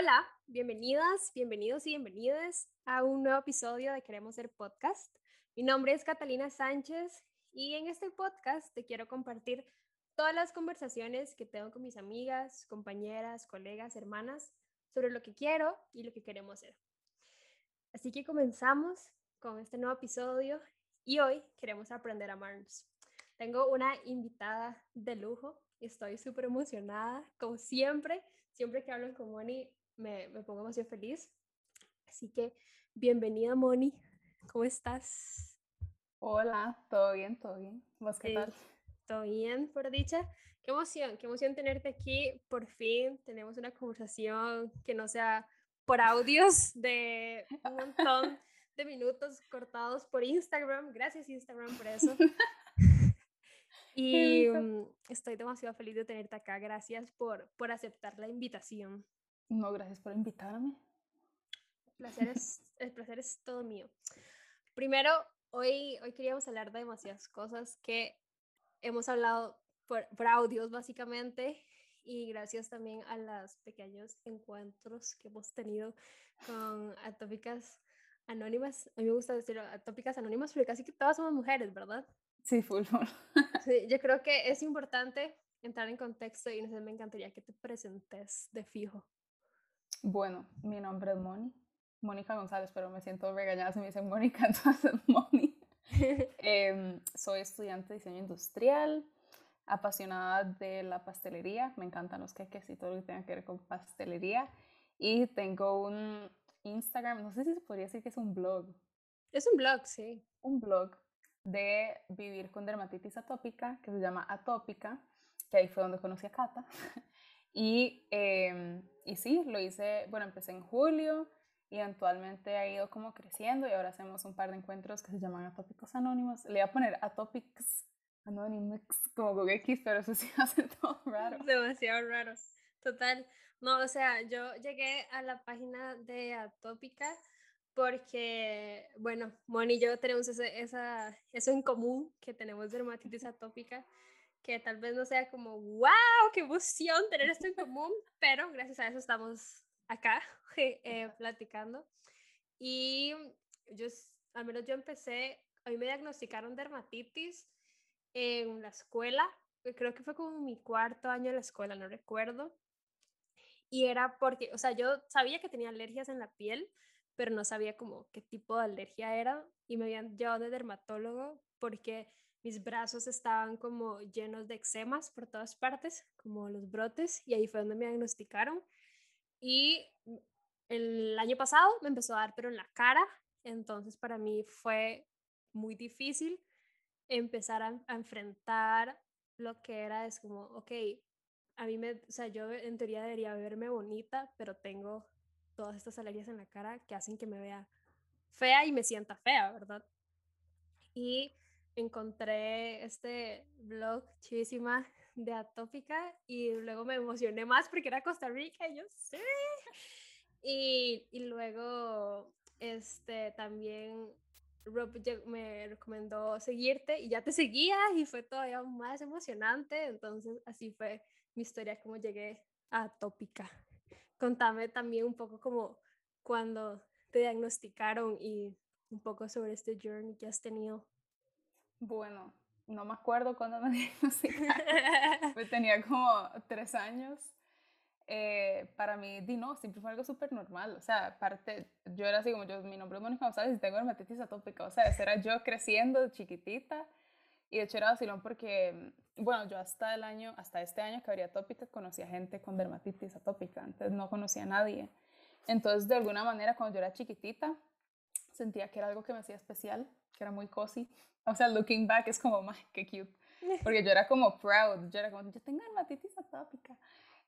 Hola, bienvenidas, bienvenidos y bienvenidas a un nuevo episodio de Queremos ser podcast. Mi nombre es Catalina Sánchez y en este podcast te quiero compartir todas las conversaciones que tengo con mis amigas, compañeras, colegas, hermanas sobre lo que quiero y lo que queremos ser. Así que comenzamos con este nuevo episodio y hoy queremos aprender a amarnos. Tengo una invitada de lujo estoy súper emocionada, como siempre. Siempre que hablo con Moni me, me pongo demasiado feliz. Así que bienvenida Moni, ¿cómo estás? Hola, ¿todo bien? ¿Todo bien? ¿Vos qué tal? Todo bien, por dicha. Qué emoción, qué emoción tenerte aquí. Por fin tenemos una conversación que no sea por audios de un montón de minutos cortados por Instagram. Gracias Instagram por eso. y mm, estoy demasiado feliz de tenerte acá. Gracias por, por aceptar la invitación. No, gracias por invitarme. El placer es, el placer es todo mío. Primero, hoy, hoy queríamos hablar de demasiadas cosas que hemos hablado por, por audios básicamente y gracias también a los pequeños encuentros que hemos tenido con atópicas anónimas. A mí me gusta decir atópicas anónimas porque casi que todas somos mujeres, ¿verdad? Sí, full, full. Sí, yo creo que es importante entrar en contexto y no sé, me encantaría que te presentes de fijo. Bueno, mi nombre es Moni, Mónica González, pero me siento regañada si me dicen Mónica, entonces Moni. eh, soy estudiante de diseño industrial, apasionada de la pastelería, me encantan los queques y todo lo que tenga que ver con pastelería. Y tengo un Instagram, no sé si se podría decir que es un blog. Es un blog, sí. Un blog de vivir con dermatitis atópica que se llama Atópica, que ahí fue donde conocí a Cata. y, eh, y sí, lo hice, bueno, empecé en julio y eventualmente ha ido como creciendo y ahora hacemos un par de encuentros que se llaman Atópicos Anónimos. Le voy a poner Atópicos Anónimos como Google X, pero eso sí hace todo raro. Demasiado raro. Total. No, o sea, yo llegué a la página de Atópica porque, bueno, Moni y yo tenemos ese, esa, eso en común, que tenemos dermatitis atópica, que tal vez no sea como, wow, qué emoción tener esto en común, pero gracias a eso estamos acá eh, platicando. Y yo, al menos yo empecé, a mí me diagnosticaron dermatitis en la escuela, creo que fue como mi cuarto año en la escuela, no recuerdo. Y era porque, o sea, yo sabía que tenía alergias en la piel, pero no sabía como qué tipo de alergia era y me habían llevado de dermatólogo porque mis brazos estaban como llenos de eczemas por todas partes, como los brotes, y ahí fue donde me diagnosticaron. Y el año pasado me empezó a dar, pero en la cara, entonces para mí fue muy difícil empezar a, a enfrentar lo que era, es como, ok, a mí me, o sea, yo en teoría debería verme bonita, pero tengo todas estas alergias en la cara que hacen que me vea fea y me sienta fea, ¿verdad? Y encontré este blog chivísima de Atópica y luego me emocioné más porque era Costa Rica y yo sí. Y, y luego este también Rob me recomendó seguirte y ya te seguía y fue todavía más emocionante. Entonces así fue mi historia, como llegué a Atópica. Contame también un poco como cuando te diagnosticaron y un poco sobre este journey que has tenido. Bueno, no me acuerdo cuándo me diagnosticaron. pues tenía como tres años. Eh, para mí, di no, siempre fue algo súper normal. O sea, aparte, yo era así como yo, mi nombre es Mónica González y tengo dermatitis atópica. O sea, esa era yo creciendo chiquitita. Y de hecho era vacilón porque, bueno, yo hasta el año, hasta este año que habría atópica, conocía gente con dermatitis atópica. Antes no conocía a nadie. Entonces, de alguna manera, cuando yo era chiquitita, sentía que era algo que me hacía especial, que era muy cozy. O sea, looking back es como, más qué cute. Porque yo era como proud, yo era como, yo tengo dermatitis atópica.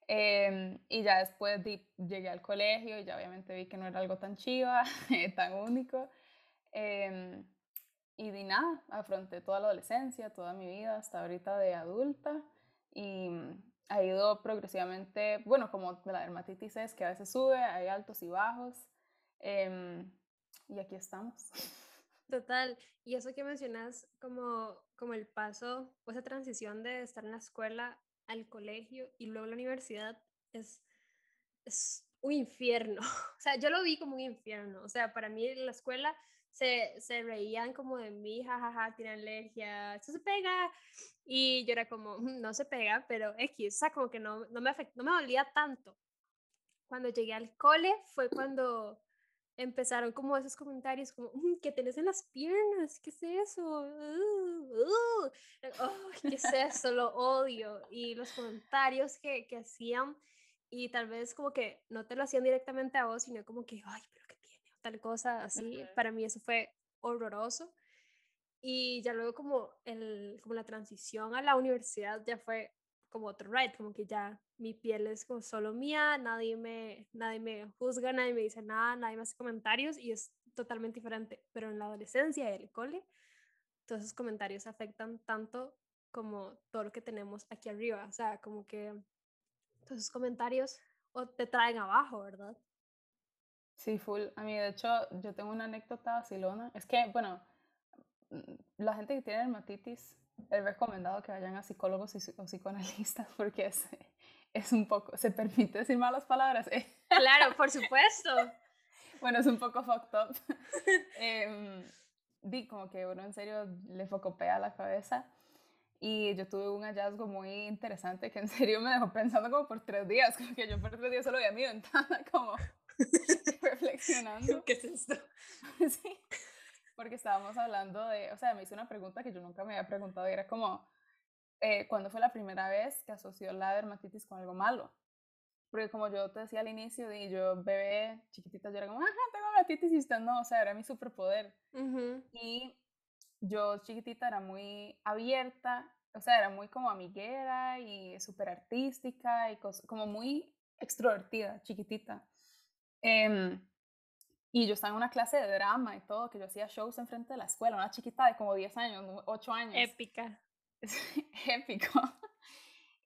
Eh, y ya después di, llegué al colegio y ya obviamente vi que no era algo tan chiva, tan único. Eh, y di nada, afronté toda la adolescencia, toda mi vida hasta ahorita de adulta y ha ido progresivamente, bueno, como la dermatitis es que a veces sube, hay altos y bajos eh, y aquí estamos. Total, y eso que mencionas como, como el paso o esa transición de estar en la escuela al colegio y luego la universidad es, es un infierno. O sea, yo lo vi como un infierno. O sea, para mí la escuela se, se reían como de mí, jajaja, tiene alergia, eso se pega. Y yo era como, mm, no se pega, pero X, o sea, como que no, no, me, afect, no me dolía tanto. Cuando llegué al cole fue cuando empezaron como esos comentarios como, mm, ¿qué tenés en las piernas? ¿Qué es eso? Uh, ¿Qué es eso? Lo odio. Y los comentarios que, que hacían, y tal vez como que no te lo hacían directamente a vos, sino como que, ay, pero ¿qué tiene? tal cosa así. Para mí eso fue horroroso. Y ya luego como, el, como la transición a la universidad ya fue como otro ride, como que ya mi piel es como solo mía, nadie me, nadie me juzga, nadie me dice nada, nadie me hace comentarios y es totalmente diferente. Pero en la adolescencia y el cole, todos esos comentarios afectan tanto como todo lo que tenemos aquí arriba. O sea, como que todos esos comentarios o te traen abajo, ¿verdad? Sí, full. A mí, de hecho, yo tengo una anécdota vacilona. Es que, bueno, mm, la gente que tiene dermatitis, he recomendado que vayan a psicólogos o psicoanalistas porque es, es un poco, se permite decir malas palabras. ¿eh? Claro, por supuesto. bueno, es un poco fucked up. eh, di como que uno en serio le focopea la cabeza. Y yo tuve un hallazgo muy interesante que en serio me dejó pensando como por tres días, como que yo por tres días solo veía mi ventana como reflexionando. ¿Qué es esto? sí, porque estábamos hablando de, o sea, me hizo una pregunta que yo nunca me había preguntado y era como, eh, ¿cuándo fue la primera vez que asoció la dermatitis con algo malo? Porque como yo te decía al inicio, y yo bebé chiquitita, yo era como, ajá, tengo dermatitis y usted no, o sea, era mi superpoder. Y yo chiquitita era muy abierta, o sea, era muy como amiguera y súper artística y como muy extrovertida, chiquitita. Eh, y yo estaba en una clase de drama y todo, que yo hacía shows enfrente de la escuela, una chiquita de como 10 años, 8 años. Épica. Épico.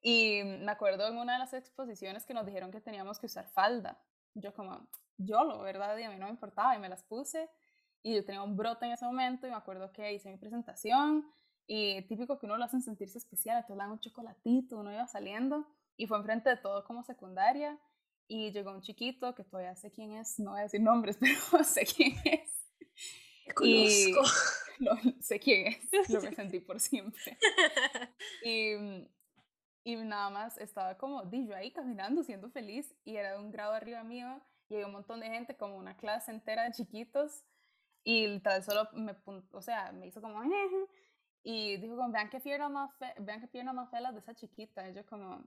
Y me acuerdo en una de las exposiciones que nos dijeron que teníamos que usar falda. Yo como, yo lo, ¿verdad? Y a mí no me importaba y me las puse. Y yo tenía un brote en ese momento y me acuerdo que hice mi presentación y típico que uno lo hacen sentirse especial, entonces le dan un chocolatito, uno iba saliendo y fue enfrente de todo como secundaria y llegó un chiquito que todavía sé quién es, no voy a decir nombres, pero sé quién es. Y sé quién es, lo sentí por siempre. Y, y nada más estaba como, yo ahí caminando, siendo feliz, y era de un grado arriba mío, y había un montón de gente, como una clase entera de chiquitos, y tal solo me, o sea, me hizo como, y dijo como, vean qué pierna más, fe vean qué pierna más fea de esa chiquita, y yo como,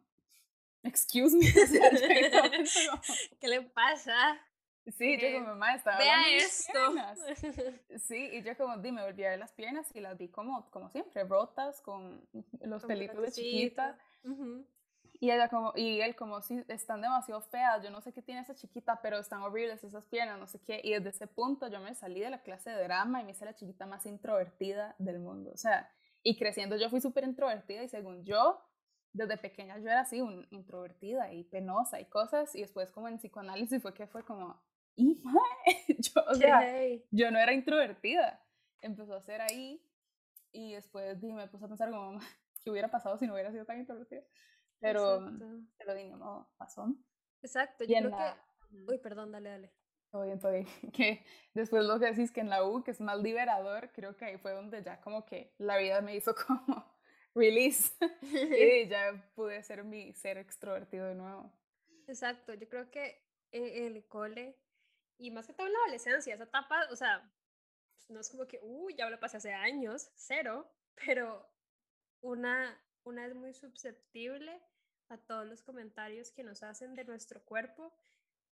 excuse me. ¿Qué le pasa? Sí, yo como mamá estaba Vea esto. Sí, y yo como di, me volví a ver las piernas y las vi como, como siempre, rotas, con los pelitos de chiquita. Y ella como, y él como, si están demasiado feas, yo no sé qué tiene esa chiquita, pero están horribles esas piernas, no sé qué. Y desde ese punto yo me salí de la clase de drama y me hice la chiquita más introvertida del mundo. O sea, y creciendo yo fui súper introvertida y según yo, desde pequeña yo era así, un, introvertida y penosa y cosas, y después como en psicoanálisis fue que fue como, y yo, o sea, yo no era introvertida, empezó a ser ahí, y después me puse a pensar como, ¿qué hubiera pasado si no hubiera sido tan introvertida? Pero, pero dije, no, pasó. Exacto, yo creo que... Uy, perdón, dale, dale. Todo bien, todo bien. Que después lo que decís que en la U, que es más liberador, creo que ahí fue donde ya como que la vida me hizo como release. y ya pude ser mi ser extrovertido de nuevo. Exacto, yo creo que en el cole, y más que todo en la adolescencia, esa etapa, o sea, pues, no es como que, uy, ya lo pasé hace años, cero, pero una, una es muy susceptible a todos los comentarios que nos hacen de nuestro cuerpo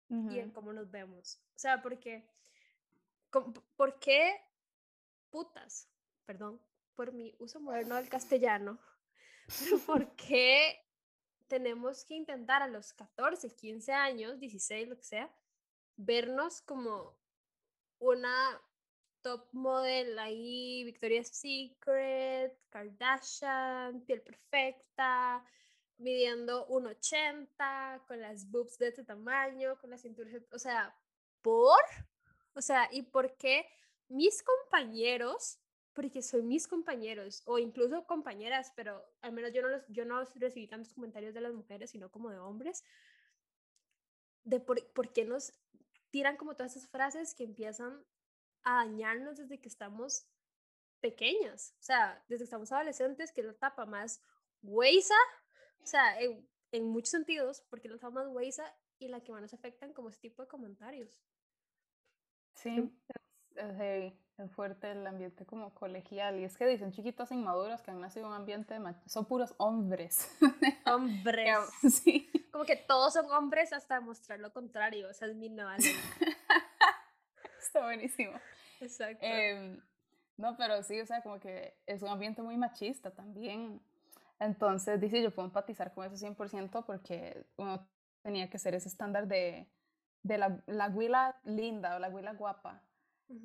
y en cómo nos vemos. O sea, porque, ¿por qué putas? Perdón, por mi uso moderno del castellano, pero ¿por qué tenemos que intentar a los 14, 15 años, 16, lo que sea, vernos como una top model ahí, Victoria's Secret, Kardashian, piel perfecta, midiendo 1,80, con las boobs de este tamaño, con la cintura, o sea, ¿por? O sea, ¿y por qué mis compañeros porque son mis compañeros o incluso compañeras, pero al menos yo no, los, yo no recibí tantos comentarios de las mujeres, sino como de hombres. de por, por qué nos tiran como todas esas frases que empiezan a dañarnos desde que estamos pequeñas, o sea, desde que estamos adolescentes, que es la etapa más huesa, o sea, en, en muchos sentidos, porque es la etapa más huesa y la que más nos afectan como ese tipo de comentarios. Sí, es, es, fuerte el ambiente como colegial. Y es que dicen chiquitos inmaduros que han nacido en un ambiente de son puros hombres. Hombres. sí. Como que todos son hombres hasta demostrar lo contrario. Esa es mi nueva Está buenísimo. Exacto. Em, no, pero sí, o sea, como que es un ambiente muy machista también. Entonces, dice, yo puedo empatizar con eso 100% porque uno tenía que ser ese estándar de, de la, la huila linda o la huila guapa.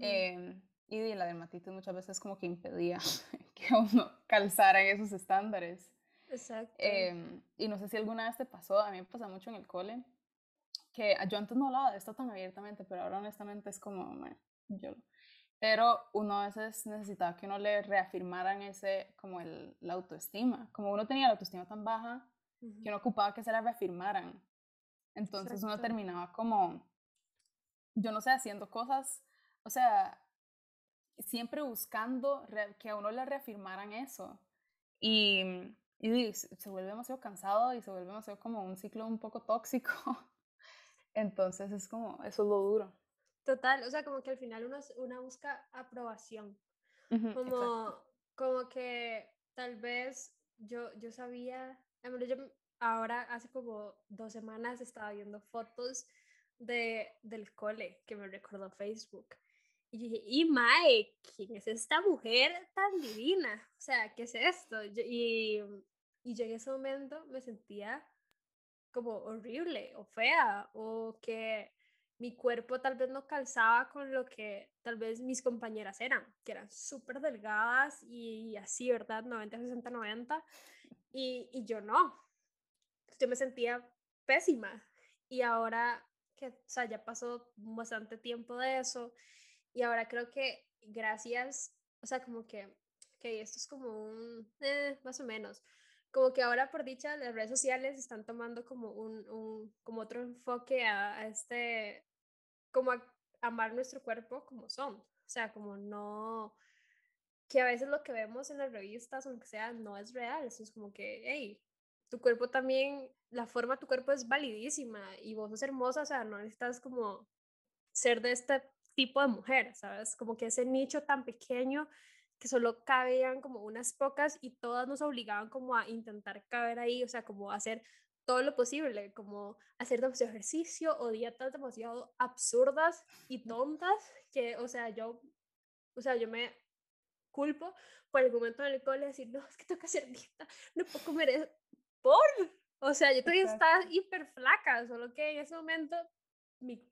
Em, y la dermatitis muchas veces como que impedía que uno calzara en esos estándares. Exacto. Em, y no sé si alguna vez te pasó, a mí me pasa mucho en el cole, que yo antes no hablaba de esto tan abiertamente, pero ahora honestamente es como, bueno, yo pero uno a veces necesitaba que uno le reafirmaran ese, como el, la autoestima. Como uno tenía la autoestima tan baja, que uno ocupaba que se la reafirmaran. Entonces uno terminaba como, yo no sé, haciendo cosas, o sea, siempre buscando que a uno le reafirmaran eso. Y, y se vuelve demasiado cansado y se vuelve demasiado como un ciclo un poco tóxico. Entonces es como, eso es lo duro. Total, o sea, como que al final uno, una busca aprobación. como, como que tal vez yo, yo sabía, yo ahora hace como dos semanas estaba viendo fotos de, del cole que me recordó Facebook. Y dije, y Mike, ¿quién es esta mujer tan divina? O sea, ¿qué es esto? y, y yo en ese momento me sentía como horrible o fea o que mi cuerpo tal vez no calzaba con lo que tal vez mis compañeras eran, que eran súper delgadas y así, ¿verdad? 90, 60, 90. Y, y yo no. Yo me sentía pésima. Y ahora que, o sea, ya pasó bastante tiempo de eso. Y ahora creo que gracias, o sea, como que, que esto es como un, eh, más o menos, como que ahora por dicha las redes sociales están tomando como un, un como otro enfoque a, a, este como amar nuestro cuerpo como son. O sea, como no, que a veces lo que vemos en las revistas o lo que sea no es real. Eso es como que, hey, tu cuerpo también, la forma de tu cuerpo es validísima y vos sos hermosa, o sea, no necesitas como ser de este tipo de mujer, ¿sabes? Como que ese nicho tan pequeño que solo cabían como unas pocas y todas nos obligaban como a intentar caber ahí, o sea, como hacer todo lo posible, como hacer demasiado ejercicio o dietas demasiado absurdas y tontas, que, o sea, yo, o sea, yo me culpo por el momento del cole decir, no, es que tengo que hacer dieta, no puedo comer eso, por, o sea, yo todavía estaba hiper flaca, solo que en ese momento mi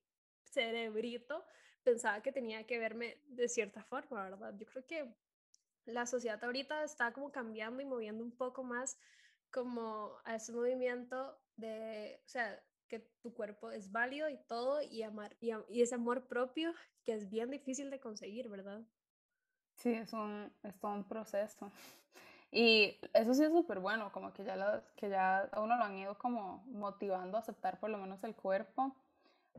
cerebrito pensaba que tenía que verme de cierta forma, ¿verdad? Yo creo que la sociedad ahorita está como cambiando y moviendo un poco más como a ese movimiento de, o sea, que tu cuerpo es válido y todo, y, amar, y, y ese amor propio que es bien difícil de conseguir, ¿verdad? Sí, es, un, es todo un proceso. Y eso sí es súper bueno, como que ya, que ya a uno lo han ido como motivando a aceptar por lo menos el cuerpo,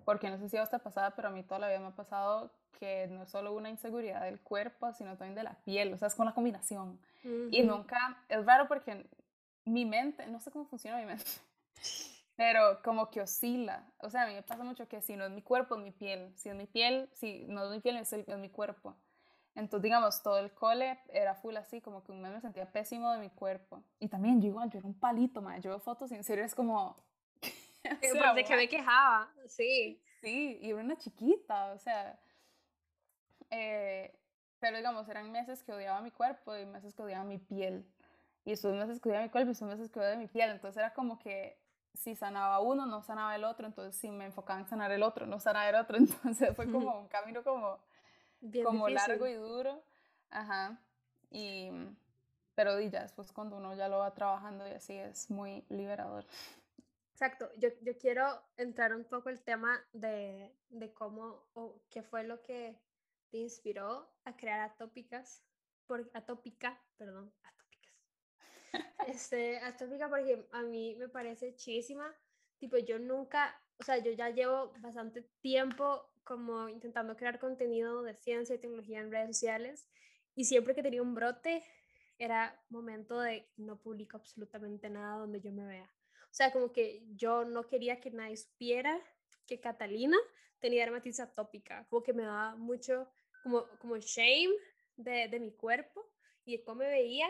porque no sé si a usted pasada, pero a mí toda la vida me ha pasado que no es solo una inseguridad del cuerpo, sino también de la piel, o sea, es con la combinación. Y nunca, es raro porque mi mente, no sé cómo funciona mi mente, pero como que oscila. O sea, a mí me pasa mucho que si no es mi cuerpo, es mi piel. Si es mi piel, si no es mi piel, es, mi cuerpo. Entonces, digamos, todo el cole era full así, como que un mes me sentía pésimo de mi cuerpo. Y también yo igual, yo era un palito, man. Yo veo fotos y en serio es como... de que me quejaba, sí. Sí, y era una chiquita, o sea... Eh, pero digamos, eran meses que odiaba mi cuerpo y meses que odiaba mi piel. Y esos meses cuidaba mi cuerpo y esos meses cuidaba de mi piel. Entonces era como que si sanaba uno, no sanaba el otro. Entonces si me enfocaba en sanar el otro, no sanaba el otro. Entonces fue como un camino como, como largo y duro. Ajá. Y, pero ya después cuando uno ya lo va trabajando y así es muy liberador. Exacto, yo, yo quiero entrar un poco el tema de, de cómo o qué fue lo que te inspiró a crear Atópicas, por, Atópica, perdón, este, Atópica porque a mí me parece chidísima tipo, yo nunca, o sea, yo ya llevo bastante tiempo como intentando crear contenido de ciencia y tecnología en redes sociales y siempre que tenía un brote era momento de no publico absolutamente nada donde yo me vea. O sea, como que yo no quería que nadie supiera que Catalina tenía dermatitis atópica, como que me daba mucho como, como shame de, de mi cuerpo y de cómo me veía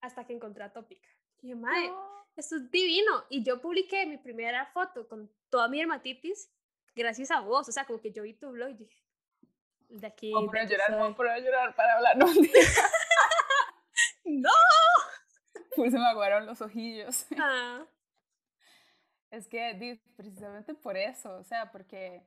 hasta que encontré atópica. Y dije, madre, esto es divino. Y yo publiqué mi primera foto con toda mi dermatitis gracias a vos. O sea, como que yo vi tu blog y dije, de aquí. Vamos a llorar, vamos a llorar para hablar. No, ¡No! Pues se me aguaron los ojillos. Ah. Es que precisamente por eso, o sea, porque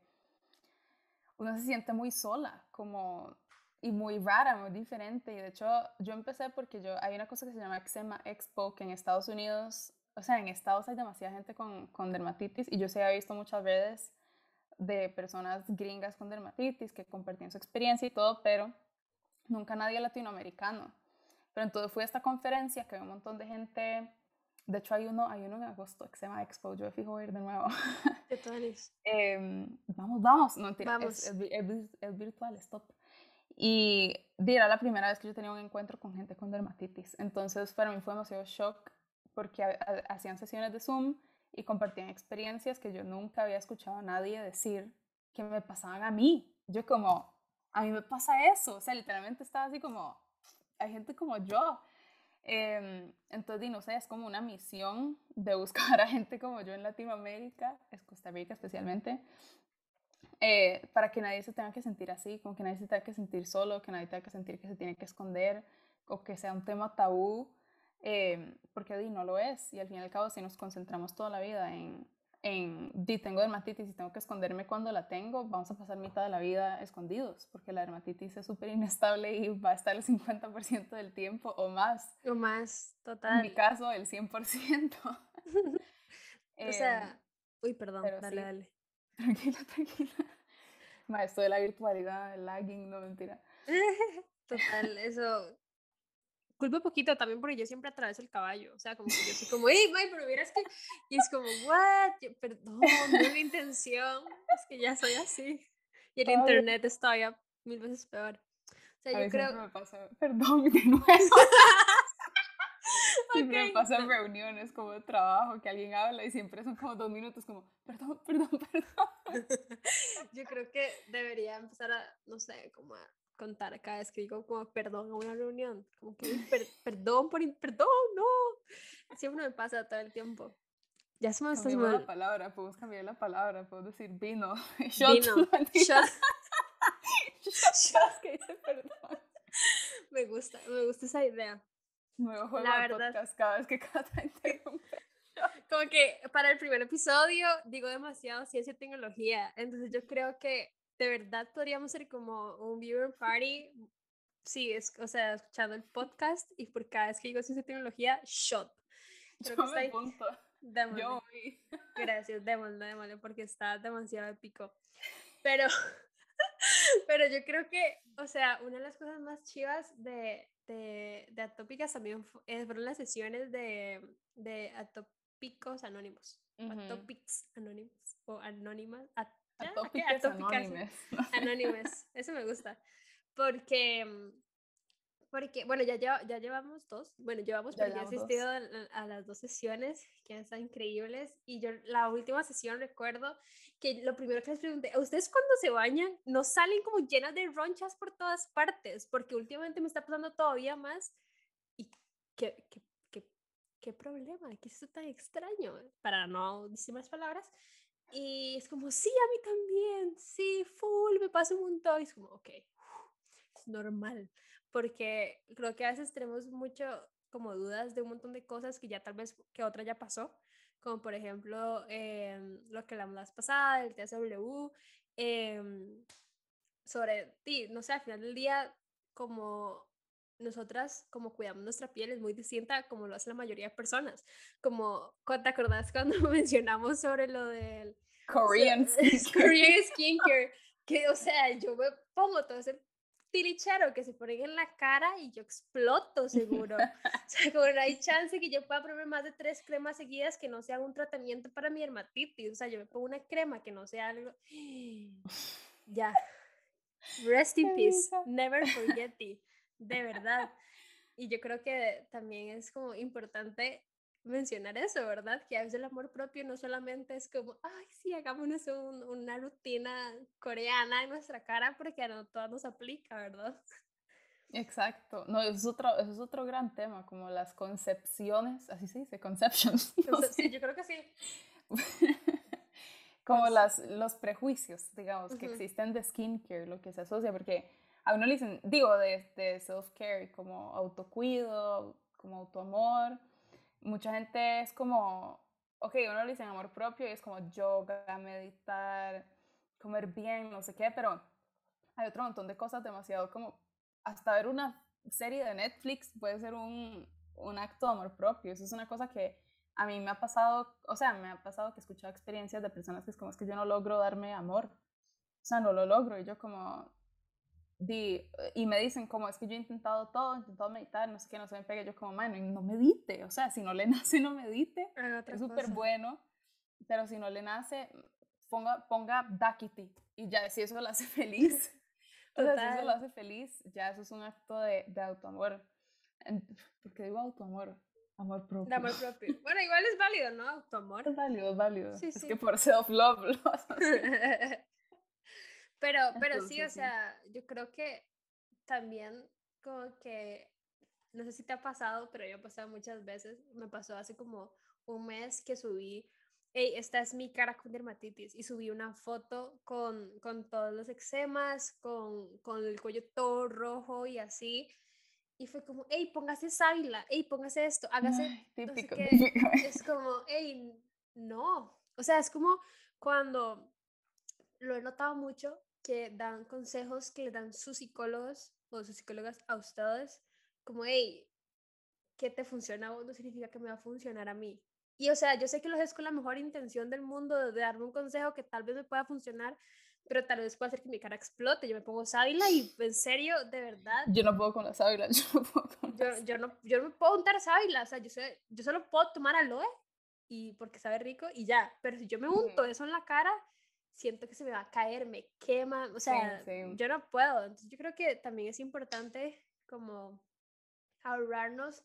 uno se siente muy sola, como y muy rara, muy diferente. Y de hecho, yo empecé porque yo hay una cosa que se llama Eczema Expo, que en Estados Unidos, o sea, en Estados hay demasiada gente con, con dermatitis y yo sí he visto muchas redes de personas gringas con dermatitis que compartían su experiencia y todo, pero nunca nadie latinoamericano. Pero entonces fui a esta conferencia que hay un montón de gente de hecho, hay uno, hay uno en agosto que se llama Expo. Yo fijo ir de nuevo. ¿Qué tal es? eh, vamos, vamos. No, mentira. Vamos. Es, es, virtual, stop. Y era la primera vez que yo tenía un encuentro con gente con dermatitis. Entonces, para mí fue demasiado shock porque hacían sesiones de Zoom y compartían experiencias que yo nunca había escuchado a nadie decir que me pasaban a mí. Yo como, a mí me pasa eso. O sea, literalmente estaba así como, hay gente como yo. Eh, entonces, no sé, es como una misión de buscar a gente como yo en Latinoamérica, es Costa Rica especialmente, eh, para que nadie se tenga que sentir así, como que nadie se tenga que sentir solo, que nadie tenga que sentir que se tiene que esconder o que sea un tema tabú, eh, porque no lo es. Y al fin y al cabo, si nos concentramos toda la vida en, en, tengo dermatitis y tengo que esconderme cuando la tengo, vamos a pasar mitad de la vida escondidos, porque la dermatitis es súper inestable y va a estar el 50% del tiempo o más. O más, total. En mi caso, el 100%. o sea, em, uy, perdón, dale, dale. Tranquila, tranquila. Maestro de la virtualidad, el lagging, no mentira. Total, eso culpa poquito también porque yo siempre atraveso el caballo, o sea, como que yo soy como, ¡ey, may, pero miras que, y es como, what, perdón, no es mi intención, es que ya soy así, y el internet está ya mil veces peor. O sea, yo creo... me pasa, perdón, de nuevo. Siempre me pasa en reuniones como de trabajo que alguien habla y siempre son como dos minutos como, perdón, perdón, perdón. Yo creo que debería empezar a, no sé, como a contar cada vez que digo como perdón a una reunión, como que perdón por perdón, no. Siempre me pasa todo el tiempo. Ya se me está la palabra, podemos cambiar la palabra, puedo decir vino, shot, vino, shot. shot que dice perdón. Me gusta, me gusta esa idea. Nuevo juego la de verdad. podcast cada vez que cada interrumpe. Como que para el primer episodio digo demasiado ciencia y tecnología, entonces yo creo que de verdad podríamos ser como un viewer party. Sí, es, o sea, escuchando el podcast y por cada vez que digo ciencia y tecnología, shot. Creo Yo que está Yo Gracias, démosle, démosle, porque está demasiado épico. Pero, pero yo creo que, o sea, una de las cosas más chivas de, de, de Atópicas también eh, fueron las sesiones de, de Atópicos Anónimos. Atópics Anónimos. O Anónimas. Atópicas anónimes. Anónimes, eso me gusta. Porque, mm, porque bueno, ya, ya llevamos dos, bueno, llevamos porque he asistido a, las dos sesiones, que han estado increíbles, y yo la última sesión recuerdo que lo primero que les pregunté, ¿ustedes cuando se bañan no salen como llenas de ronchas por todas partes? Porque últimamente me está pasando todavía más, y qué, qué, qué, qué problema, ¿qué es eso tan extraño? Para no decir más palabras, y es como, sí, a mí también, sí, full, me pasa un montón. Y es como, ok, es normal. Porque creo que a veces tenemos mucho como dudas de un montón de cosas que ya tal vez que otra ya pasó. Como por ejemplo, em, lo que la vez pasada, el TSW, eh, sobre ti, no sé, al final del día, como nosotras como cuidamos nuestra piel es muy distinta como lo hace la mayoría de personas. Como, ¿te acordás cuando mencionamos sobre lo del Korean skincare? Korean skincare, que o sea, yo me pongo todo ese tilichero que se ponen en la cara y yo exploto seguro. o sea, como no hay chance que yo pueda ponerme más de tres cremas seguidas que no sean un tratamiento para mi dermatitis. O sea, yo me pongo una crema que no sea algo... ya. Rest in peace. Never forget it. De verdad. Y yo creo que también es como importante mencionar eso, ¿verdad? Que a veces el amor propio no solamente es como, ay, sí, hagámonos una rutina coreana en nuestra cara porque a no todo nos aplica, ¿verdad? Exacto. No, eso es otro, eso es otro gran tema, como las concepciones, así se dice, conceptions. Sí, yo creo que sí. como las, los prejuicios, digamos, que existen de skincare, lo que se asocia, porque a uno le dicen, digo, de, de self-care, como autocuido, como autoamor, mucha gente es como, ok, uno le dice amor propio y es como yoga, meditar, comer bien, no sé qué, pero hay otro montón de cosas demasiado como, hasta ver una serie de Netflix puede ser un, un acto de amor propio. Eso es una cosa que a mí me ha pasado, o sea, me ha pasado que he escuchado experiencias de personas que es como, es que yo no logro darme amor. O sea, no lo logro. Y yo como, di, y me dicen como es que yo he intentado todo, he intentado meditar, no sé qué, no se me pegue, yo como, mano, no medite, o sea, si no le nace, no medite, es súper bueno, pero si no le nace, ponga, ponga Dakiti, y ya, si eso lo hace feliz, o sea, si eso lo hace feliz, ya eso es un acto de, de autoamor, porque digo autoamor, amor propio. amor propio. Bueno, igual es válido, ¿no? Autoamor. Es válido, es válido. es que por self-love lo Pero, pero sí, o sea, yo creo que también como que, no sé si te ha pasado, pero yo he pasado muchas veces, me pasó hace como un mes que subí, hey, esta es mi cara con dermatitis, y subí una foto con, con todos los eczemas, con, con el cuello todo rojo y así, y fue como, hey, póngase sábila, hey, póngase esto, hágase... típico, Es como, hey, no, o sea, es como cuando lo he notado mucho que dan consejos que le dan sus psicólogos o sus psicólogas a ustedes, como, hey, ¿qué te funciona a vos no significa que me va a funcionar a mí. Y o sea, yo sé que lo haces con la mejor intención del mundo de darme un consejo que tal vez me pueda funcionar, pero tal vez pueda hacer que mi cara explote. Yo me pongo sábila y en serio, de verdad. Yo no puedo con la sábila, yo no puedo con yo, yo, no, yo no puedo untar sábila, o sea, yo, sé, yo solo puedo tomar aloe y porque sabe rico y ya, pero si yo me unto eso en la cara, siento que se me va a caer, me quema, o sea, yo no puedo. Entonces yo creo que también es importante como ahorrarnos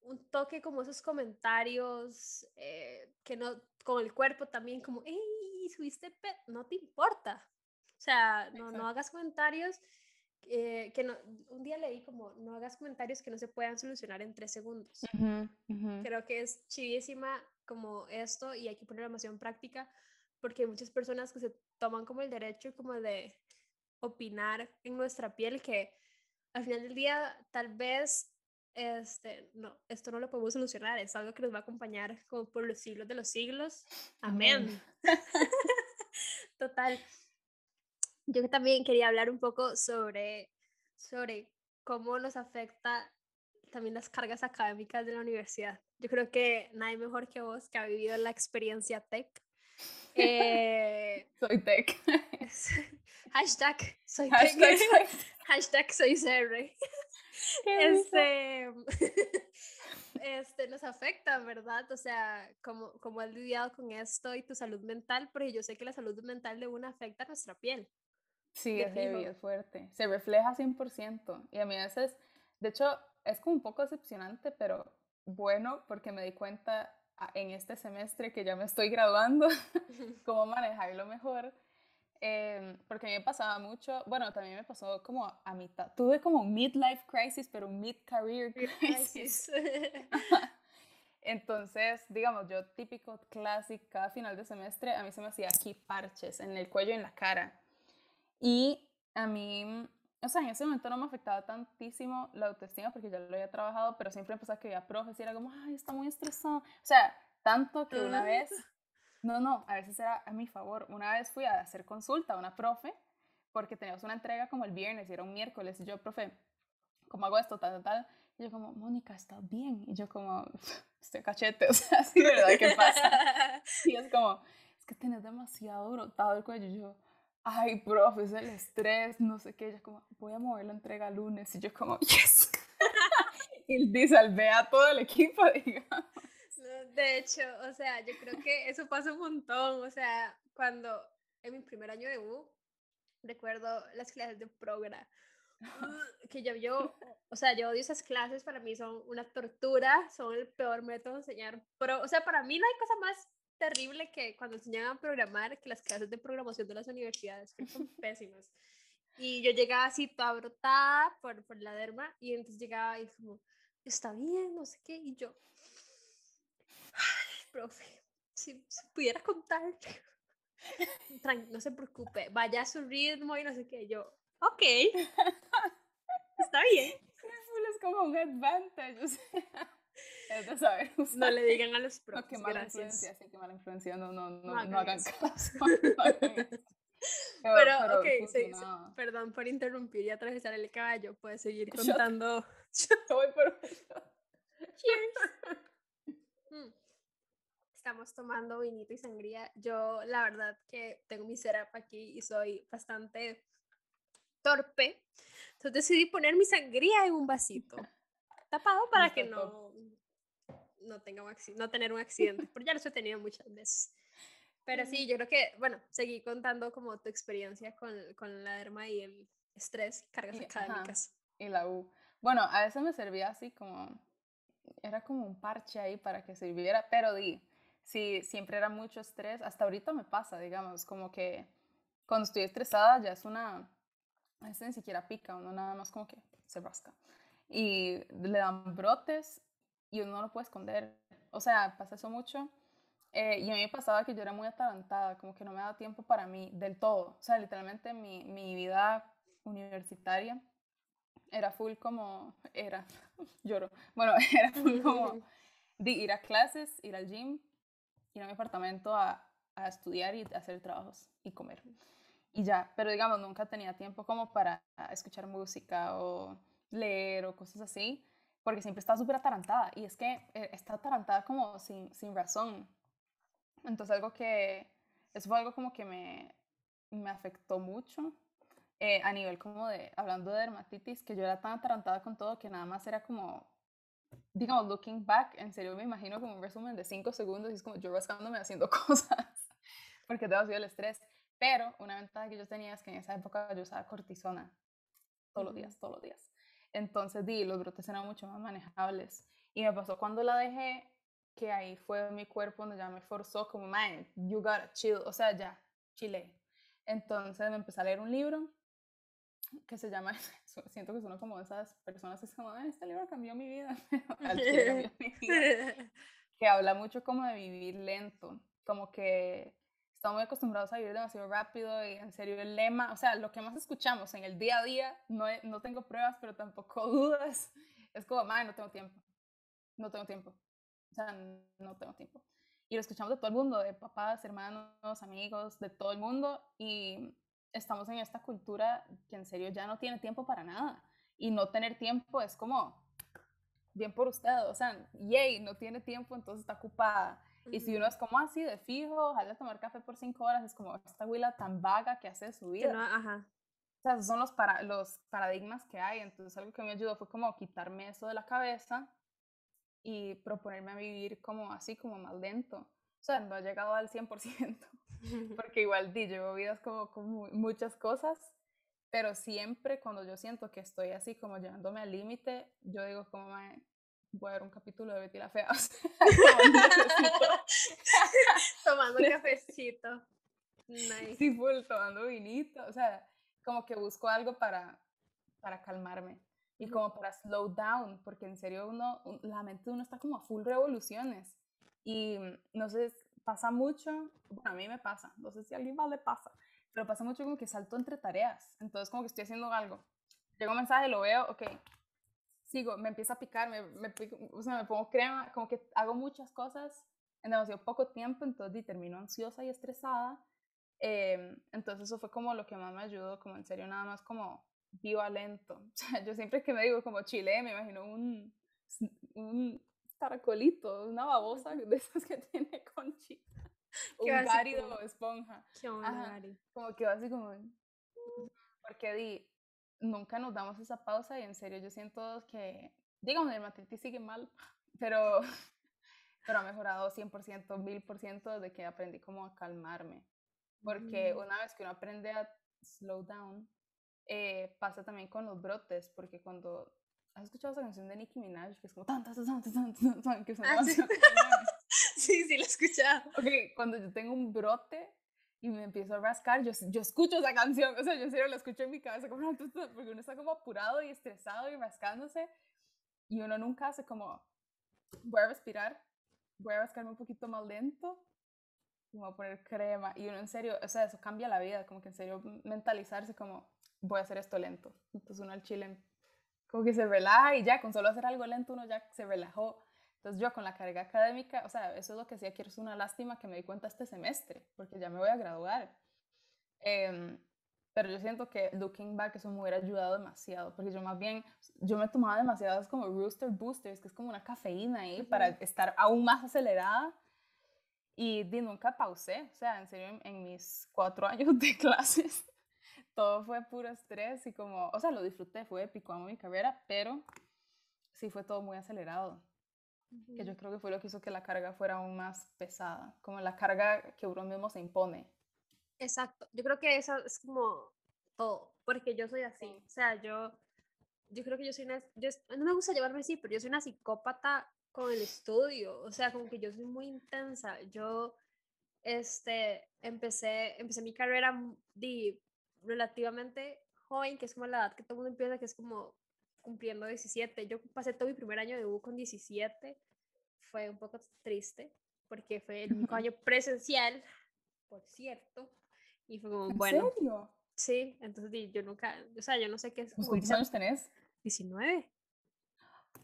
un toque como esos comentarios eh, que no, con el cuerpo también como, hey, subiste no te importa. O sea, no, no hagas comentarios eh, que no, un día leí como, no hagas comentarios que no se puedan solucionar en tres segundos. Creo que es chivísima como esto y hay que poner la en práctica porque hay muchas personas que se toman como el derecho como de opinar en nuestra piel que al final del día tal vez este no esto no lo podemos solucionar es algo que nos va a acompañar como por los siglos de los siglos. Amén. Total. Yo también quería hablar un poco sobre sobre cómo nos afecta también las cargas académicas de la universidad. Yo creo que nadie mejor que vos que ha vivido la experiencia tech eh, soy tech. hashtag soy hashtag tech. hashtag soy Zerre. Este, este nos afecta, ¿verdad? O sea, como, como has lidiado con esto y tu salud mental, porque yo sé que la salud mental de una afecta a nuestra piel. Sí, es heavy, es fuerte. Se refleja 100%. Y a mí a veces, de hecho, es como un poco decepcionante, pero bueno, porque me di cuenta en este semestre que ya me estoy graduando, cómo manejarlo mejor. Eh, porque a mí me pasaba mucho, bueno, también me pasó como a mitad, tuve como un midlife crisis, pero un mid-career crisis. Entonces, digamos, yo típico clásico, cada final de semestre, a mí se me hacía aquí parches en el cuello y en la cara. Y a mí o sea, en ese momento no me afectaba tantísimo la autoestima porque ya lo había trabajado, pero siempre empezaba que había profes y era como, ay, está muy estresado. O sea, tanto que una vez, no, no, a veces era a mi favor. Una vez fui a hacer consulta a una profe porque teníamos una entrega como el viernes y era un miércoles y yo, profe, ¿cómo hago esto? Tal, tal, tal. Y yo como, Mónica, está bien. Y yo como, estoy cachete, o sea, sí, ¿verdad? ¿Qué pasa? Y es como, es que tenés demasiado brotado el cuello. Y yo, ay, profe, es el estrés, no sé qué. Ella como, voy a mover la entrega lunes. Y yo como, yes. y disalvé a todo el equipo, digamos. De hecho, o sea, yo creo que eso pasa un montón. O sea, cuando en mi primer año de U, recuerdo las clases de progra. Que yo, yo, o sea, yo odio esas clases, para mí son una tortura, son el peor método de enseñar. Pero, o sea, para mí no hay cosa más terrible que cuando enseñan a programar que las clases de programación de las universidades, son pésimas. Y yo llegaba así toda brotada por, por la derma y entonces llegaba y como, está bien, no sé qué, y yo, Ay, profe, si, pudiera contar, no se preocupe, vaya a su ritmo y no sé qué, yo, ok, está bien. Es como un advantage, o sea, No le digan a los profes, no, qué mala influencia, sí, qué mala influencia, no, no, no, no, hagan caso. Pero, ok, sí, perdón por interrumpir y atravesar el caballo, puedes seguir contando. Yo voy por Cheers. Hmm. Estamos tomando vinito y sangría. Yo, la verdad, que tengo mi setup aquí y soy bastante torpe. Entonces decidí poner mi sangría en un vasito. Tapado para que no, no, tenga un, no tener un accidente. Porque ya los he tenido muchas veces. Pero sí, yo creo que, bueno, seguí contando como tu experiencia con, con la derma y el estrés, cargas académicas. y la U. Bueno, a veces me servía así como, era como un parche ahí para que sirviera, pero di, sí, siempre era mucho estrés, hasta ahorita me pasa, digamos, como que cuando estoy estresada ya es una, a veces ni siquiera pica, uno nada más como que se rasca. Y le dan brotes y uno no lo puede esconder. O sea, pasa eso mucho. Eh, y a mí me pasaba que yo era muy atarantada, como que no me daba tiempo para mí del todo. O sea, literalmente mi, mi vida universitaria era full como, era, lloro, bueno, era full como de ir a clases, ir al gym, ir a mi apartamento a, a estudiar y hacer trabajos y comer. Y ya, pero digamos, nunca tenía tiempo como para escuchar música o leer o cosas así, porque siempre estaba súper atarantada. Y es que eh, está atarantada como sin, sin razón. Entonces algo que, eso fue algo como que me, me afectó mucho eh, a nivel como de, hablando de dermatitis, que yo era tan atarantada con todo que nada más era como, digamos, looking back, en serio me imagino como un resumen de cinco segundos y es como yo rascándome haciendo cosas, porque todo ha sido el estrés. Pero una ventaja que yo tenía es que en esa época yo usaba cortisona todos los días, todos los días. Entonces, di, los brotes eran mucho más manejables. Y me pasó cuando la dejé, que ahí fue mi cuerpo donde ya me forzó como, man, you gotta chill, o sea, ya, chile. Entonces me empecé a leer un libro que se llama, siento que es uno como de esas personas que es como, este libro cambió mi vida, que habla mucho como de vivir lento, como que estamos muy acostumbrados a vivir demasiado rápido y en serio el lema, o sea, lo que más escuchamos en el día a día, no, no tengo pruebas, pero tampoco dudas, es como, madre, no tengo tiempo, no tengo tiempo, o sea, no tengo tiempo. Y lo escuchamos de todo el mundo, de papás, hermanos, amigos, de todo el mundo, y estamos en esta cultura que en serio ya no tiene tiempo para nada. Y no tener tiempo es como, bien por usted, o sea, yay, no tiene tiempo, entonces está ocupada. Y si uno es como así de fijo, ojalá tomar café por cinco horas, es como esta huila tan vaga que hace su vida. ajá. O sea, esos son los, para, los paradigmas que hay. Entonces, algo que me ayudó fue como quitarme eso de la cabeza y proponerme a vivir como así, como más lento. O sea, no ha llegado al 100%, porque igual di, llevo vidas como con muchas cosas, pero siempre cuando yo siento que estoy así como llevándome al límite, yo digo como, voy a ver un capítulo de Betty la Fea. tomando un cafecito. Nice. Sí, full, tomando vinito. O sea, como que busco algo para, para calmarme y como para slow down, porque en serio uno, la mente de uno está como a full revoluciones. Y no sé, pasa mucho, bueno, a mí me pasa, no sé si a alguien más le pasa, pero pasa mucho como que salto entre tareas. Entonces, como que estoy haciendo algo. Llega un mensaje, lo veo, ok, sigo, me empieza a picar, me, me, o sea, me pongo crema, como que hago muchas cosas en demasiado poco tiempo, entonces termino ansiosa y estresada. Eh, entonces, eso fue como lo que más me ayudó, como en serio, nada más como viva lento. O sea, yo siempre que me digo como chile, me imagino un, un caracolito, una babosa de esas que tiene conchita. un gárido esponja. ¿Qué onda, Como que así como... Porque di, nunca nos damos esa pausa y en serio yo siento que, digamos, el matritis sigue mal, pero, pero ha mejorado 100%, 1000% desde que aprendí como a calmarme. Porque mm. una vez que uno aprende a slow down, eh, pasa también con los brotes, porque cuando ¿Has escuchado esa canción de Nicki Minaj? Que es como tan, tan, tan, tan, tan, que ah, sí. sí, sí, la he escuchado. Ok, cuando yo tengo un brote y me empiezo a rascar, yo, yo escucho esa canción, o sea, yo siempre la escucho en mi cabeza, como, porque uno está como apurado y estresado y rascándose, y uno nunca hace como, voy a respirar, voy a rascarme un poquito más lento, y voy a poner crema, y uno en serio, o sea, eso cambia la vida, como que en serio mentalizarse como, voy a hacer esto lento, entonces uno al chile como que se relaja y ya, con solo hacer algo lento uno ya se relajó. Entonces yo con la carga académica, o sea, eso es lo que sí quiero, es una lástima que me di cuenta este semestre, porque ya me voy a graduar. Em, pero yo siento que looking back eso me hubiera ayudado demasiado, porque yo más bien, yo me tomaba demasiadas como rooster boosters, que es como una cafeína ahí para estar aún más acelerada. Y de nunca pausé, o sea, en serio, en, en mis cuatro años de clases, todo fue puro estrés y como, o sea, lo disfruté, fue épico, amo mi carrera, pero sí fue todo muy acelerado. Que yo creo que fue lo que hizo que la carga fuera aún más pesada, como la carga que uno mismo se impone. Exacto, yo creo que eso es como todo, porque yo soy así, o sea, yo, yo creo que yo soy una, yo, no me gusta llevarme así, pero yo soy una psicópata con el estudio, o sea, como que yo soy muy intensa, yo, este, empecé, empecé mi carrera de relativamente joven, que es como la edad que todo el mundo empieza, que es como cumpliendo 17. Yo pasé todo mi primer año de U con 17. Fue un poco triste, porque fue el único año presencial, por cierto. Y fue como, ¿En bueno. serio? Sí, entonces yo nunca, o sea, yo no sé qué es. ¿Cuántos años tenés? 19.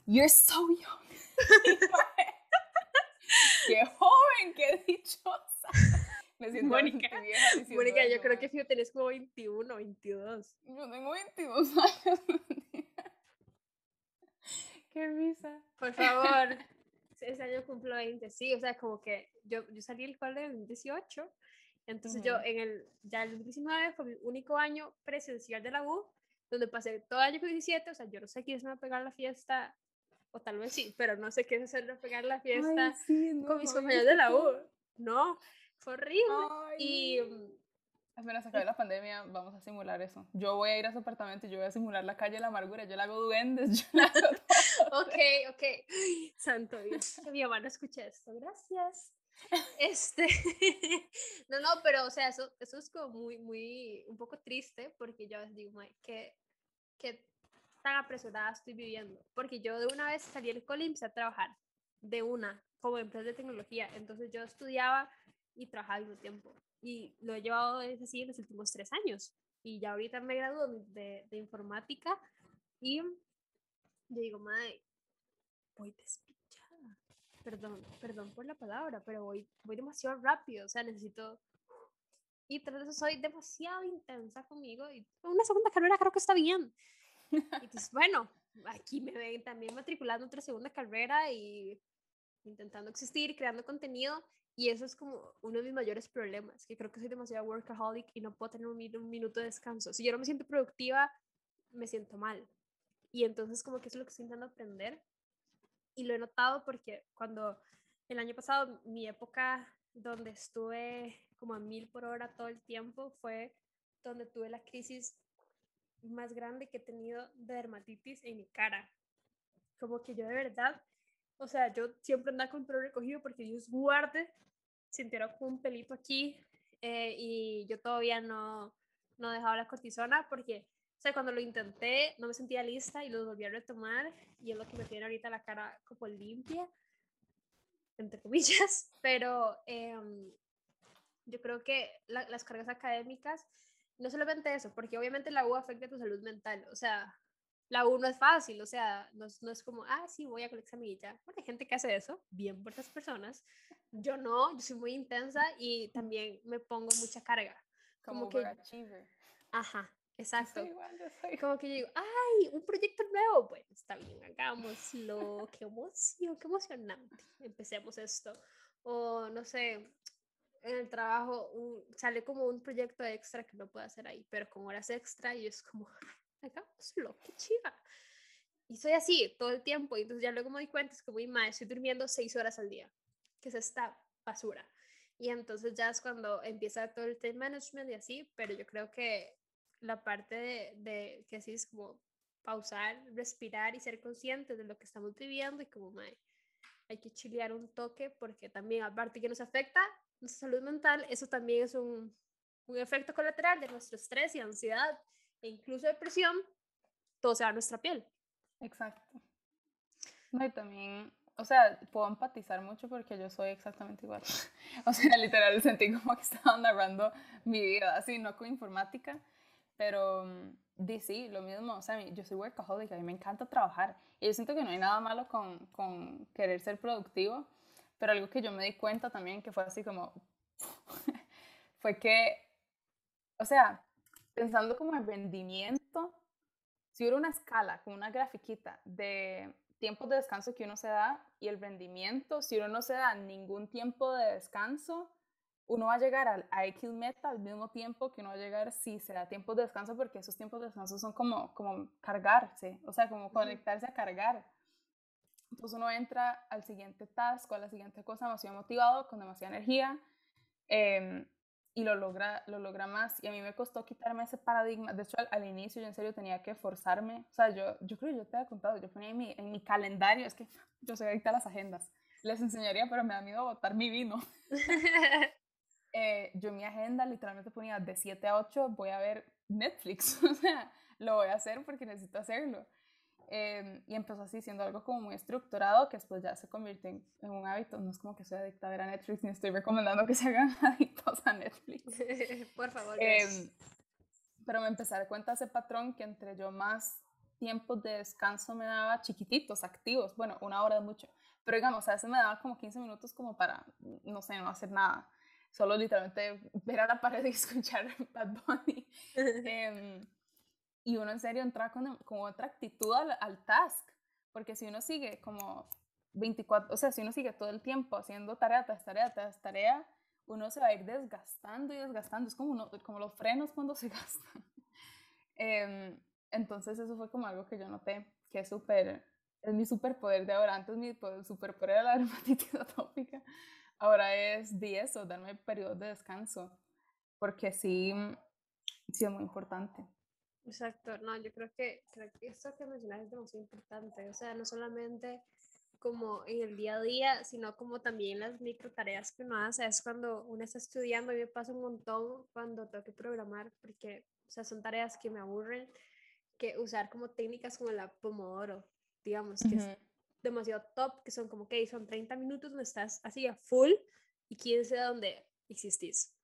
You're so young. qué joven, qué dichosa. Me siento Mónica, Mónica, yo creo que si tenés como 21, 22. Yo tengo 22 años. Qué risa. Por favor. Ese año cumplo 20, sí, o sea, como que yo, yo salí del cole en 18, entonces yo en el, ya el 19 fue mi único año presencial de la U, donde pasé todo el año con 17, o sea, yo no sé quién es me va a pegar la fiesta, o tal vez sí, pero no sé qué es hacerme pegar la fiesta con mis compañeros de la U, no, fue horrible. Y mm, apenas acabe la pandemia, vamos a simular eso. Yo voy a ir a su apartamento y yo voy a simular la calle de la amargura. Yo la hago duendes, yo la hago Ok, ok. Santo Dios. Mi mamá no escuche esto. Gracias. Este, no, no, pero o sea, eso, eso es como muy, muy, un poco triste porque yo digo, que, que tan apresurada estoy viviendo. Porque yo de una vez salí del cole y empecé a trabajar, de una, como empresa de tecnología. Entonces yo estudiaba y trabajaba al mismo tiempo. Y lo he llevado así en los últimos tres años. Y ya ahorita me graduó de, de informática y yo digo, madre, voy despichada. Perdón, perdón por la palabra, pero voy, voy demasiado rápido. O sea, necesito... Y tras eso soy demasiado intensa conmigo. Y una segunda carrera creo que está bien. Y entonces, bueno, aquí me ven también matriculando otra segunda carrera y intentando existir, creando contenido. Y eso es como uno de mis mayores problemas, que creo que soy demasiado workaholic y no puedo tener un, minuto de descanso. Si yo no me siento productiva, me siento mal. Y entonces como que es lo que estoy intentando aprender. Y lo he notado porque cuando el año pasado, mi época donde estuve como a mil por hora todo el tiempo, fue donde tuve la crisis más grande que he tenido de dermatitis en mi cara. Como que yo de verdad, o sea, yo siempre andaba con el pelo recogido porque Dios guarde sintieron un pelito aquí eh, y yo todavía no, no dejaba la cortisona porque, o sea, cuando lo intenté no me sentía lista y lo volví a retomar y es lo que me tiene ahorita la cara como limpia, entre comillas, pero em, yo creo que las cargas académicas, no solamente eso, porque obviamente la U afecta a tu salud mental, o sea, la U no es fácil, o sea, no es, no es como, ah, sí, voy a con ya. Bueno, hay gente que hace eso, bien por esas personas. Yo no, yo soy muy intensa y también me pongo mucha carga. Como, que... Achiever. Ajá, exacto. Como que yo digo, ay, un proyecto nuevo. Bueno, está bien, hagámoslo. qué emoción, qué emocionante. Empecemos esto. O no sé, en el trabajo sale como un proyecto extra que no puedo hacer ahí, pero con horas extra y es como, hagámoslo, qué chiva. Y soy así todo el tiempo y entonces ya luego me doy cuenta es que muy mal, estoy durmiendo seis horas al día, que es esta basura. Y entonces ya es cuando empieza todo el time management y así, pero yo creo que la parte de, de que así es como pausar, respirar y ser conscientes de lo que estamos viviendo y como hay que chilear un toque porque también aparte que nos afecta nuestra salud mental, eso también es un, un efecto colateral de nuestro estrés y ansiedad e incluso depresión, todo se va a nuestra piel. Exacto. No, y también o sea, puedo empatizar mucho porque yo soy exactamente igual. o sea, literal sentí como que estaba narrando mi vida, así, no con informática, pero mm, sí, lo mismo, o sea, yo soy workaholic, a mí me encanta trabajar y yo siento que no hay nada malo con, con querer ser productivo, pero algo que yo me di cuenta también que fue así como, fue que, o sea, pensando como en rendimiento, si hubiera una escala, como una grafiquita de tiempos de descanso que uno se da y el rendimiento, si uno no se da ningún tiempo de descanso, uno va a llegar al, a X meta al mismo tiempo que uno va a llegar si se da tiempos de descanso, porque esos tiempos de descanso son como, como cargarse, o sea, como conectarse a cargar. Entonces uno entra al siguiente task o a la siguiente cosa demasiado motivado, con demasiada energía. Eh, y lo logra, lo logra más. Y a mí me costó quitarme ese paradigma. De hecho, al, inicio yo en serio tenía que forzarme. O sea, yo, yo creo que yo te había contado, yo ponía en mi, en mi calendario, es que yo soy adicta a las agendas. Les enseñaría, pero me da miedo botar mi vino. eh, yo en mi agenda literalmente ponía de 7 a 8 voy a ver Netflix. o sea, lo voy a hacer porque necesito hacerlo. Em, y empezó así siendo algo como muy estructurado que después ya se convierte en, un hábito. No es como que soy adicta a ver a Netflix ni estoy recomendando que se hagan adictos a Netflix. Por favor. Eh, pero me empecé a dar cuenta de ese patrón que entre yo más tiempos de descanso me daba chiquititos, activos, bueno, una hora es mucho, pero digamos, a veces me daba como 15 minutos como para, no sé, no hacer nada, solo literalmente ver a la pared y escuchar Bad Bunny. eh, y uno en serio entra con, con otra actitud al, al, task, porque si uno sigue como 24, o sea, si uno sigue todo el tiempo haciendo tarea tras tarea tras tarea, uno se va a ir desgastando y desgastando, es como, uno, como los frenos cuando se gastan. eh, entonces eso fue como algo que yo noté, que es súper, es mi superpoder de ahora, antes mi superpoder era la dermatitis atópica, ahora es de eso, darme periodos de descanso, porque sí, sí es muy importante. Exacto, no, yo creo que, creo que esto que mencionas es demasiado importante, o sea, no solamente como en el día a día, sino como también las micro tareas que uno hace, es cuando uno está estudiando, a mí me pasa un montón cuando tengo que programar, porque, o sea, son tareas que me aburren, que usar como técnicas como la Pomodoro, digamos, que es demasiado top, que son como que son 30 minutos donde estás así a full y quién sabe dónde existís.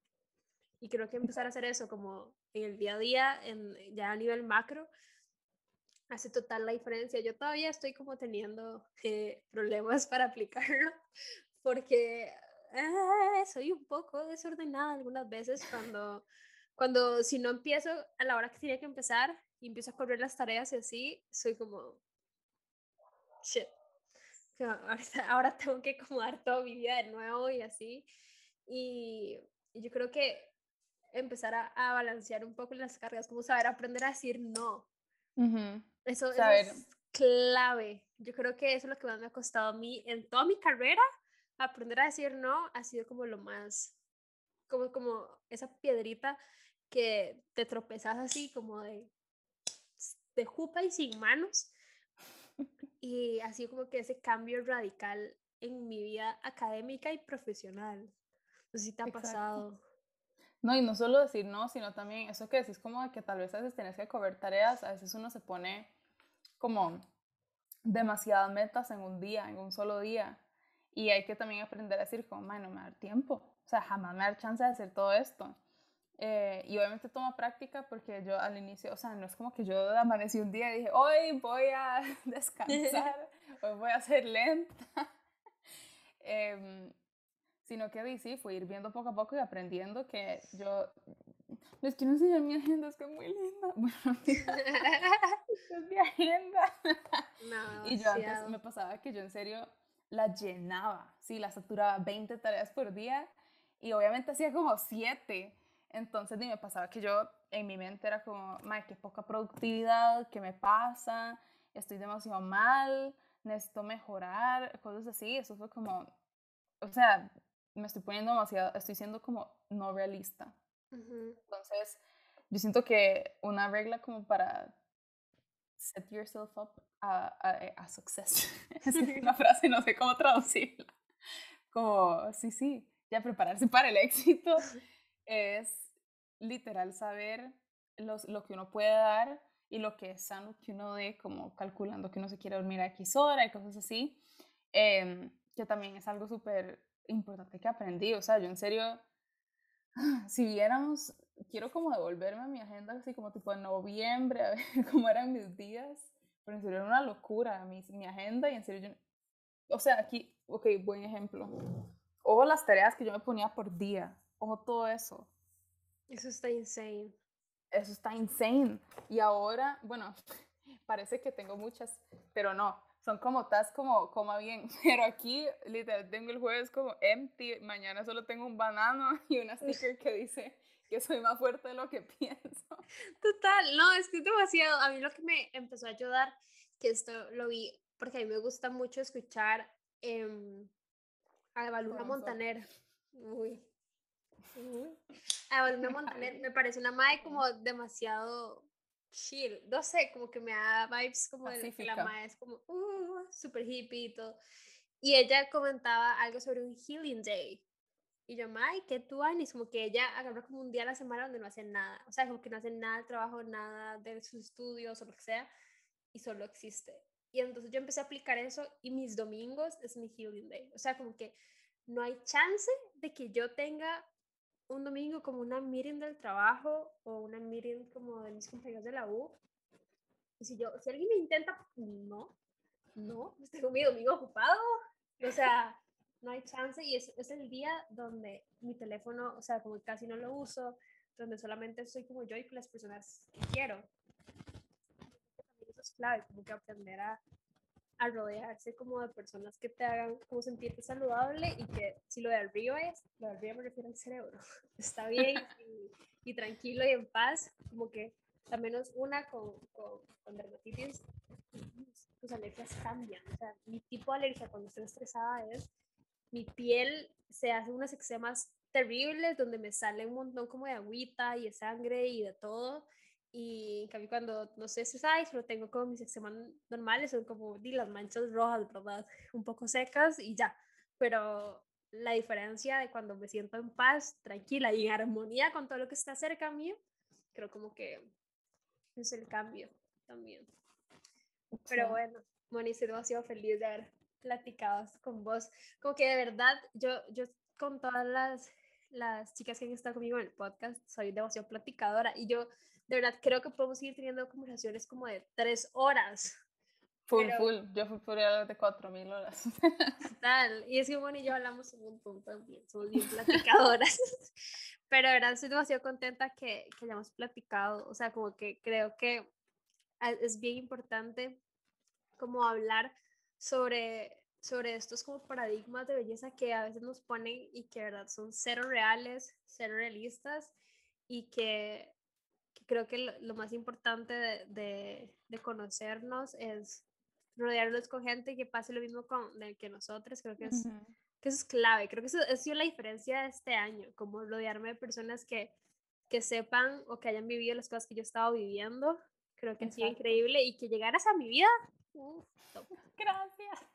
Y creo que empezar a hacer eso como en el día a día, en, ya a nivel macro, hace total la diferencia. Yo todavía estoy como teniendo eh, problemas para aplicarlo porque ah, soy un poco desordenada algunas veces cuando, cuando si no empiezo a la hora que tenía que empezar y empiezo a correr las tareas y así, soy como, shit. Ahora, tengo que acomodar toda mi vida de nuevo y así. Y, yo creo que empezar a, balancear un poco las cargas, como saber aprender a decir no. eso, es clave. Yo creo que eso es lo que más me ha costado a mí en toda mi carrera. Aprender a decir no ha sido como lo más, como, como esa piedrita que te tropezas así como de, de jupa y sin manos. Y así como que ese cambio radical en mi vida académica y profesional. No sé si te ha pasado. No, y no solo decir no, sino también eso que decís como de que tal vez a veces tienes que cubrir tareas, a veces uno se pone como demasiadas metas en un día, en un solo día. Y hay que también aprender a decir como, no me da tiempo. O sea, jamás me da chance de hacer todo esto. Eh, y obviamente toma práctica porque yo al inicio, o sea, no es como que yo amanecí un día y dije, hoy voy a descansar, hoy voy a ser lenta. eh, sino que sí, fui ir viendo poco a poco y aprendiendo que yo les quiero enseñar mi agenda, es que es muy linda. Bueno, es mi agenda. No, y yo antes me pasaba que yo en serio la llenaba, sí, la saturaba 20 tareas por día y obviamente hacía como siete. Entonces me pasaba que yo en mi mente era como, madre, qué poca productividad, qué me pasa, estoy demasiado mal, necesito mejorar, cosas así. Eso fue como, o sea, me estoy poniendo demasiado, estoy siendo como no realista. Entonces, yo siento que una regla como para set yourself up a, a, success, es una frase, no sé cómo traducirla. Como, sí, sí, ya prepararse para el éxito es literal saber los, lo que uno puede dar y lo que es sano que uno dé, como calculando que uno se quiere dormir a X hora y cosas así, em, que también es algo súper importante que aprendí. O sea, yo en serio, si viéramos, quiero como devolverme a mi agenda así como tipo en noviembre, a ver cómo eran mis días, pero en serio era una locura mi, mi agenda y en serio yo, o sea, aquí, ok, buen ejemplo. Ojo las tareas que yo me ponía por día, ojo todo eso. Eso está insane eso está insane. Y ahora, bueno, parece que tengo muchas, pero no, son como tas como coma bien. Pero aquí, literal, tengo el jueves como empty, mañana solo tengo un banano y una sticker que dice que soy más fuerte de lo que pienso. Total, no, es que es demasiado. A mí lo que me empezó a ayudar, que esto lo vi, porque a mí me gusta mucho escuchar eh, a Baluna Montaner. Uy, a Valuna Montaner me parece una madre como demasiado chill. No sé, como que me da vibes como de que la madre es como uh, super hippie y todo. Y ella comentaba algo sobre un healing day. Y yo, May, ¿qué tú haces? Como que ella agarra como un día a la semana donde no hace nada. O sea, como que no hace nada de trabajo, nada de sus estudios o lo que sea. Y solo existe. Y entonces yo empecé a aplicar eso y mis domingos es mi healing day. O sea, como que no hay chance de que yo tenga un domingo como una meeting del trabajo o una meeting como de mis compañeros de la U. Y si yo, si alguien me intenta, no, no, tengo mi domingo ocupado. O sea, no hay chance y es, es el día donde mi teléfono, o sea, como casi no lo uso, donde solamente soy como yo y con las personas que quiero. Eso es clave, como que aprender a a rodearse como de personas que te hagan como sentirte saludable y que si lo de arriba es, lo de arriba me refiero al cerebro, está bien y, tranquilo y en paz, como que al menos una con, con, con dermatitis, tus alergias cambian, o sea, mi tipo de alergia cuando estoy estresada es, mi piel se hace unas eczemas terribles donde me sale un montón como de agüita y de sangre y de todo y en cambio cuando, no sé si sabes, pero tengo como mis eczemas normales, son como di, las manchas rojas, ¿verdad? Un poco secas y ya. Pero la diferencia de cuando me siento en paz, tranquila y en armonía con todo lo que está cerca mío, creo como que es el cambio también. Pero bueno, Moni, estoy demasiado feliz de haber platicado con vos. Como que de verdad, yo, yo con todas las, las chicas que han estado conmigo en el podcast, soy demasiado platicadora y yo de verdad creo que podemos seguir teniendo conversaciones como de tres horas. Full, full. Yo fui por de cuatro mil horas. Total. Y es que bueno y yo hablamos un montón también. Somos bien platicadoras. Pero de verdad estoy demasiado contenta que, que hayamos platicado. O sea, como que creo que es bien importante como hablar sobre, sobre estos como paradigmas de belleza que a veces nos ponen y que de verdad son cero reales, cero realistas y que creo que lo, más importante de, de, conocernos es rodearnos con gente que pase lo mismo con que nosotros. Creo que, es, que eso es clave. Creo que eso ha sido la diferencia de este año, como rodearme de personas que, que sepan o que hayan vivido las cosas que yo estaba viviendo. Creo que ha sido increíble y que llegaras a mi vida. Gracias.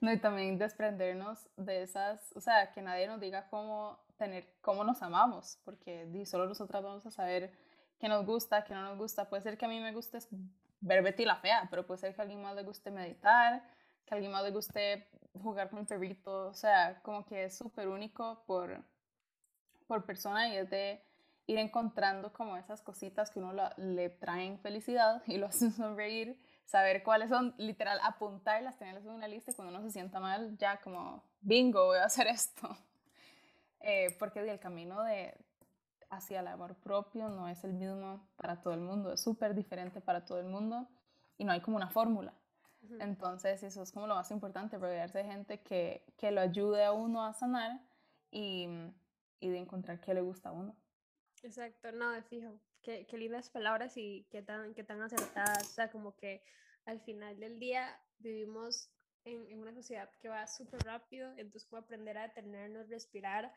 No, y también desprendernos de esas, o sea, que nadie nos diga cómo tener, cómo nos amamos, porque solo nosotras vamos a saber que nos gusta, que no nos gusta. Puede ser que a mí me guste ver Betty la Fea, pero puede ser que a alguien más le guste meditar, que a alguien más le guste jugar con un perrito. O sea, como que es súper único por, por persona y es de ir encontrando como esas cositas que uno le traen felicidad y lo hacen sonreír, saber cuáles son, literal, apuntarlas, tenerlas en una lista y cuando uno se sienta mal, ya como, bingo, voy a hacer esto. Eh, porque el camino de, hacia el amor propio no es el mismo para todo el mundo, es súper diferente para todo el mundo y no hay como una fórmula. Entonces eso es como lo más importante, rodearse de gente que, que lo ayude a uno a sanar y, y de encontrar qué le gusta a uno. Exacto, no, de fijo. Qué, qué lindas palabras y qué tan, qué tan acertadas. O sea, como que al final del día vivimos en, en una sociedad que va súper rápido, entonces como aprender a detenernos, respirar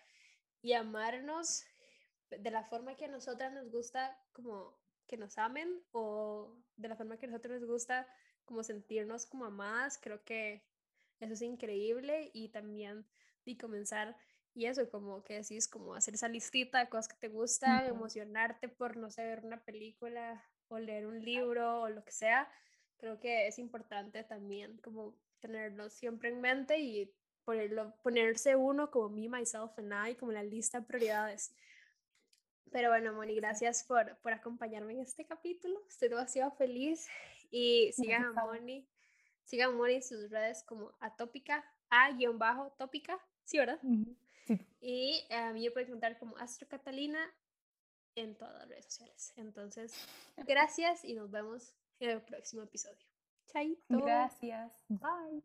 y amarnos de la forma que a nosotras nos gusta como que nos amen o de la forma que a nosotros nos gusta como sentirnos como amadas, creo que eso es increíble y también y comenzar y eso como que decís como hacer esa listita de cosas que te gustan, emocionarte por no sé ver una película o leer un libro o lo que sea, creo que es importante también como tenerlo siempre en mente y ponerlo, ponerse uno como me, myself and I, como la lista de prioridades. Pero bueno, Moni, gracias por, por acompañarme en este capítulo. Estoy demasiado feliz. Y sigan a Moni, sigan a Moni en sus redes como atópica, a-tópica, ¿sí, verdad? Sí. Y a mí me pueden encontrar como Astro Catalina en todas las redes sociales. Entonces, gracias y nos vemos en el próximo episodio. Chaito. Gracias. Bye.